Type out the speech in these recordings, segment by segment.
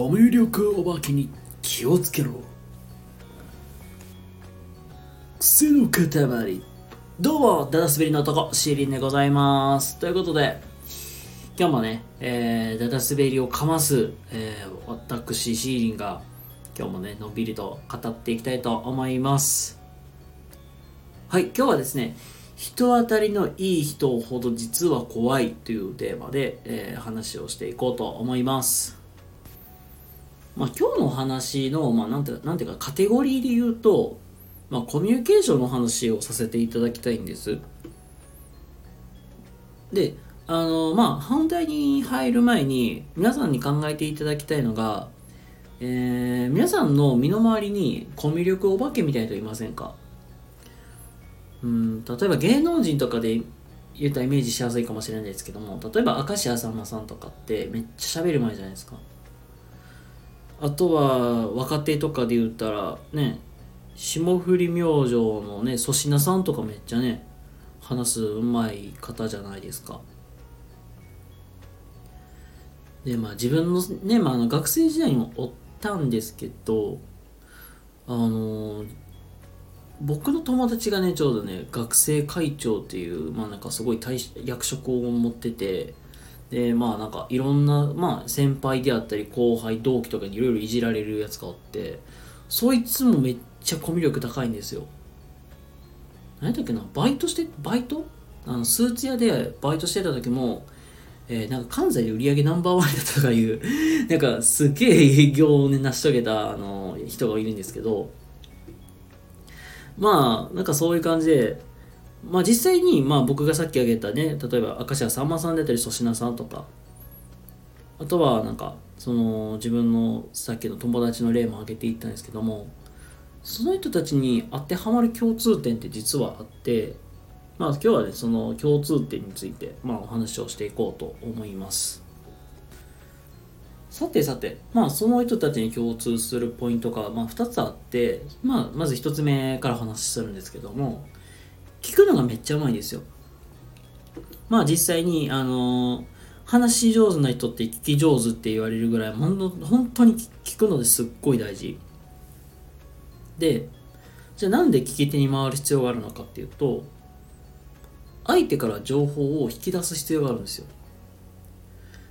コミュ力お化けに気をつけろ。癖の塊。どうもダダ滑りの男シーリンでございます。ということで今日もね、えー、ダダ滑りをかます、えー、私シーリンが今日もねのんびりと語っていきたいと思います。はい今日はですね人当たりのいい人ほど実は怖いというテーマで、えー、話をしていこうと思います。まあ、今日の話の、まあ、なんてなんていうかカテゴリーで言うと、まあ、コミュニケーションの話をさせていただきたいんです。であのまあ本題に入る前に皆さんに考えていただきたいのが、えー、皆さんの身の回りにコミュ力お化けみたいな人いませんか？うん例えば芸能人とかで言ったらイメージしやすいかもしれないですけども例えば明石家さんまさんとかってめっちゃ喋る前じゃないですかあとは若手とかで言ったらね霜降り明星のね粗品さんとかめっちゃね話すうまい方じゃないですか。でまあ自分のね、まあ、の学生時代にもおったんですけどあの僕の友達がねちょうどね学生会長っていうまあなんかすごい大役職を持っててでまあなんかいろんな、まあ、先輩であったり後輩同期とかにいろいろいじられるやつがおってそいつもめっちゃコミュ力高いんですよ。何だっけなバイトしてバイト？あのスーツ屋でバイトしてた時もえー、なんか関西で売り上げナンバーワンだったとかいう なんかすげえ営業をね成し遂げたあの人がいるんですけどまあなんかそういう感じでまあ実際にまあ僕がさっき挙げたね例えば明石家さんまさんだったり粗品さんとかあとはなんかその自分のさっきの友達の例も挙げていったんですけどもその人たちに当てはまる共通点って実はあってまあ今日はねその共通点についてまあお話をしていこうと思います。さてさてまあその人たちに共通するポイントがまあ2つあってまあまず1つ目から話するんですけども聞くのがめっちゃうまいんですよ。まあ実際に、あのー、話し上手な人って聞き上手って言われるぐらい、ほんの本当に聞くのですっごい大事。で、じゃあなんで聞き手に回る必要があるのかっていうと、相手から情報を引き出す必要があるんですよ。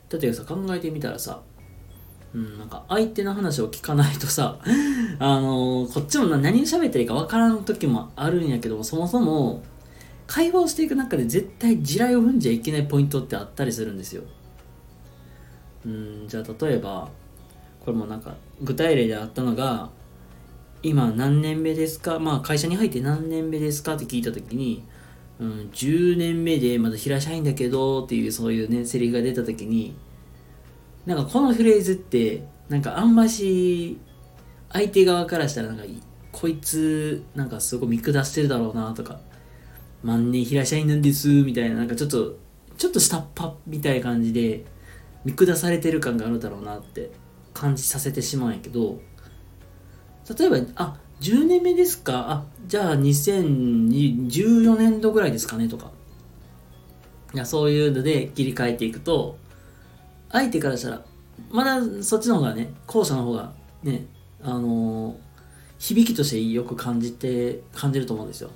だってさ、考えてみたらさ、うん、なんか相手の話を聞かないとさ、あのー、こっちも何喋っていいか分からん時もあるんやけどそもそも会話をしていく中で絶対地雷を踏んじゃいけないポイントってあったりするんですよ。うん、じゃあ例えば、これもなんか具体例であったのが、今何年目ですかまあ会社に入って何年目ですかって聞いた時に、うん、10年目でまだ平社員だけどっていうそういうね、セリフが出た時に、なんかこのフレーズってなんかあんまし相手側からしたらなんかこいつなんかすごい見下してるだろうなとか万年平社員なんですみたいななんかちょっとちょっと下っ端みたいな感じで見下されてる感があるだろうなって感じさせてしまうんやけど例えばあ10年目ですか？あじゃあ2014年度ぐらいですかね？とか。いやそういうので切り替えていくと相手からしたら、まだそっちの方がね、後者の方がね、あのー、響きとしてよく感じて、感じると思うんですよ。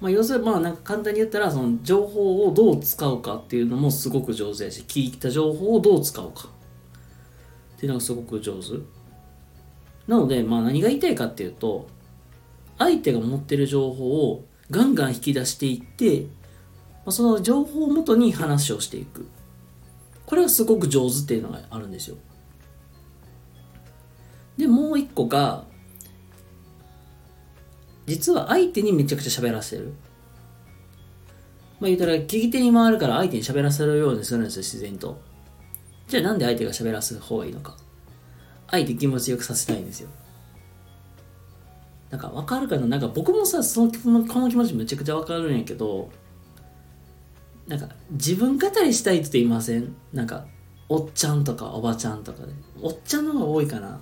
まあ、要するに、まあ、なんか簡単に言ったら、その情報をどう使うかっていうのもすごく上手やし、聞いた情報をどう使うかっていうのがすごく上手。なので、まあ、何が言いたいかっていうと、相手が持ってる情報をガンガン引き出していって、まあ、その情報をもとに話をしていく。これがすごく上手っていうのがあるんですよ。でもう一個が実は相手にめちゃくちゃ喋らせる。まあ言ったら聞き手に回るから相手に喋らせるようにするんですよ自然と。じゃあなんで相手が喋らす方がいいのか。相手気持ちよくさせたいんですよ。なんか分かるかな？なんか僕もさそのこの気持ちめちゃくちゃ分かるんやけどなんか自分語りしたいっていません？なんかおっちゃんとかおばちゃんとかで。おっちゃんの方が多いかな。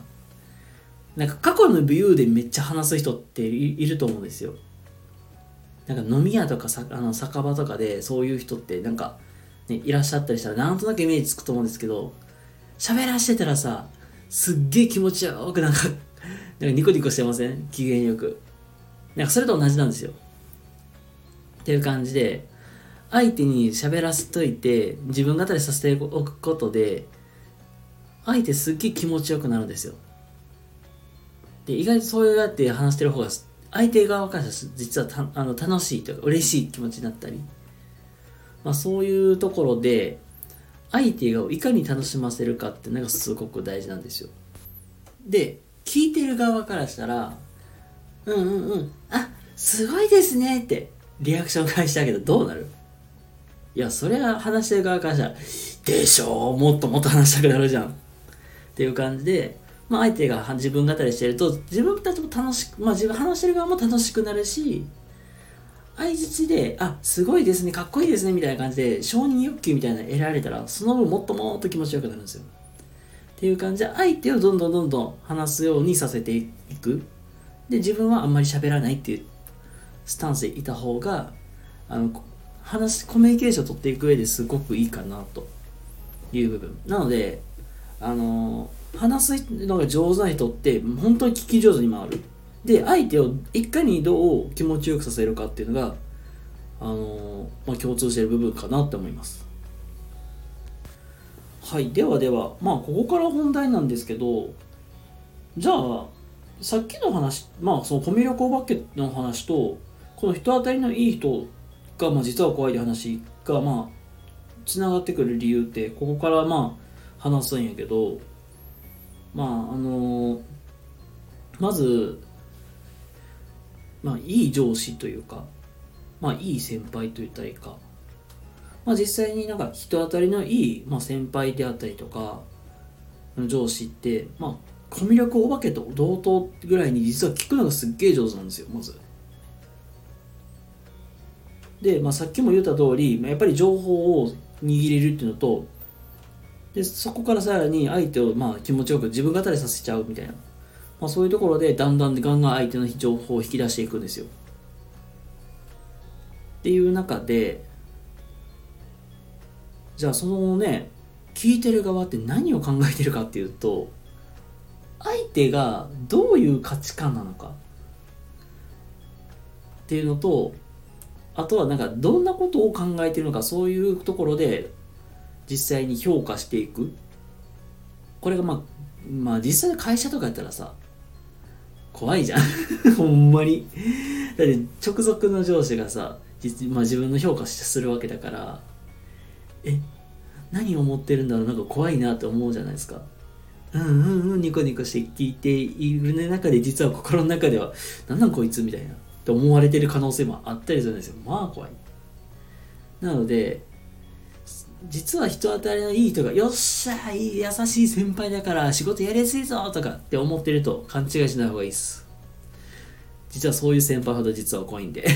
なんか過去のビューでめっちゃ話す人っていると思うんですよ。なんか飲み屋とかさあの酒場とかでそういう人ってなんか、ね、いらっしゃったりしたらなんとなくイメージつくと思うんですけど喋らしてたらさすっげえ気持ちよくなんかなんかニコニコしてません？機嫌よく。なんかそれと同じなんですよ。っていう感じで相手に喋らせといて自分語りさせておくことで相手すっげえ気持ちよくなるんですよ。で意外とそうやって話してる方が相手側からしたら実はたあの楽しいというか嬉しい気持ちになったり、まあ、そういうところで相手がいかに楽しませるかってのがすごく大事なんですよ。で聞いてる側からしたらうんうんうんあすごいですねってリアクション返してあげたらどうなる？いやそれは話してる側からしたらでしょもっともっと話したくなるじゃんっていう感じでまあ、相手が自分語りしてると自分たちも楽しく、まあ、自分話してる側も楽しくなるし相づちで、あ、すごいですね、かっこいいですね、みたいな感じで、承認欲求みたいなの得られたら、その分もっともっと気持ちよくなるんですよ。っていう感じで、相手をどんどんどんどん話すようにさせていく。で、自分はあんまり喋らないっていうスタンスでいた方が、あの、話、コミュニケーションを取っていく上ですごくいいかな、という部分。なので、あの、話すのが上手な人って、本当に聞き上手に回る。で相手をいかにどう気持ちよくさせるかっていうのがあのまあ、共通している部分かなって思いますはいではではまあここから本題なんですけどじゃあさっきの話まあそのコミュ力お化けの話とこの人当たりのいい人が、まあ、実は怖い話がまあつながってくる理由ってここからまあ話すんやけどまああのまずまあ、いい上司というか、まあ、いい先輩と言ったらいいか、まあ、実際になんか人当たりのいい、まあ、先輩であったりとか、上司って、まあ、コミュ力お化けと同等ぐらいに実は聞くのがすっげえ上手なんですよ、まず。で、まあ、さっきも言った通り、やっぱり情報を握れるっていうのと、でそこからさらに相手をまあ気持ちよく自分語りさせちゃうみたいなまあ、そういうところでだんだんガンガン相手の情報を引き出していくんですよ。っていう中でじゃあそのね聞いてる側って何を考えてるかっていうと相手がどういう価値観なのかっていうのとあとはなんかどんなことを考えてるのかそういうところで実際に評価していく。これがまあまあ実際会社とかやったらさ怖いじゃん。ほんまに。だって直属の上司がさ、まあ、自分の評価するわけだからえ何を思ってるんだろう？なんか怖いなって思うじゃないですか。うんうんうんニコニコして聞いている中で実は心の中ではなんなんこいつ？みたいな。って思われてる可能性もあったりするんですよまあ怖いなので実は人当たりのいい人が、よっしゃいい優しい先輩だから仕事やりやすいぞとかって思ってると勘違いしない方がいいです。実はそういう先輩ほど実は怖いんで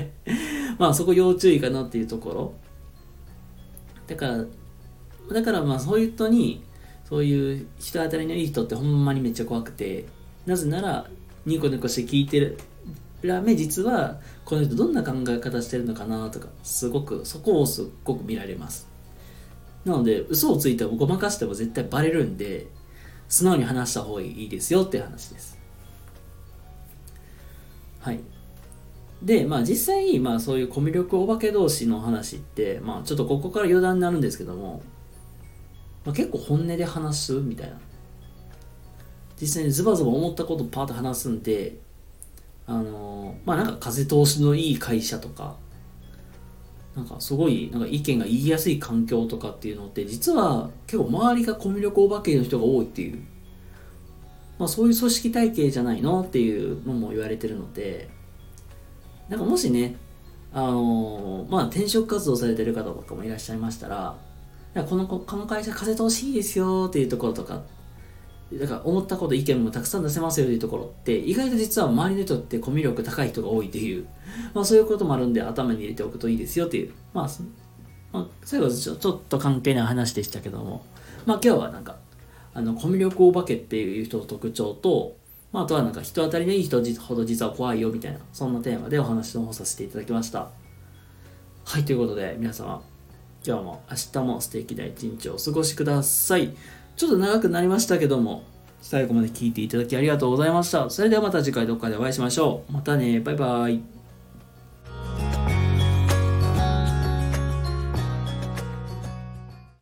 まあそこ要注意かなっていうところ。だから、だからまあそういう人に、そういう人当たりのいい人ってほんまにめっちゃ怖くて、なぜならニコニコして聞いてるらめ実はこの人どんな考え方してるのかなとかすごくそこをすっごく見られます。なので嘘をついてもごまかしても絶対バレるんで素直に話した方がいいですよっていう話です。はい。でまあ実際まあそういうコミュ力お化け同士の話ってまあちょっとここから余談になるんですけども、まあ、結構本音で話すみたいな。実際にズバズバ思ったことパーッと話すんであのまあなんか風通しのいい会社とかなんかすごいなんか意見が言いやすい環境とかっていうのって実は結構周りがコミュ力お化けの人が多いっていう、まあ、そういう組織体系じゃないのっていうのも言われてるのでなんかもしねあのまあ転職活動されてる方とかもいらっしゃいましたらこのこの会社風通しいいですよっていうところとかだから思ったこと意見もたくさん出せますよというところって意外と実は周りの人ってコミュ力高い人が多いという、まあ、そういうこともあるんで頭に入れておくといいですよという、まあ、まあ、最後ちょちょっと関係ない話でしたけども、まあ、今日はなんかあのコミュ力お化けっていう人の特徴と、まあ、あとはなんか人当たりのいい人ほど実は怖いよみたいなそんなテーマでお話の方させていただきました。はいということで皆様今日も明日も素敵な一日をお過ごしください。ちょっと長くなりましたけども最後まで聞いていただきありがとうございました。それではまた次回どっかでお会いしましょう。またね。バイバイ。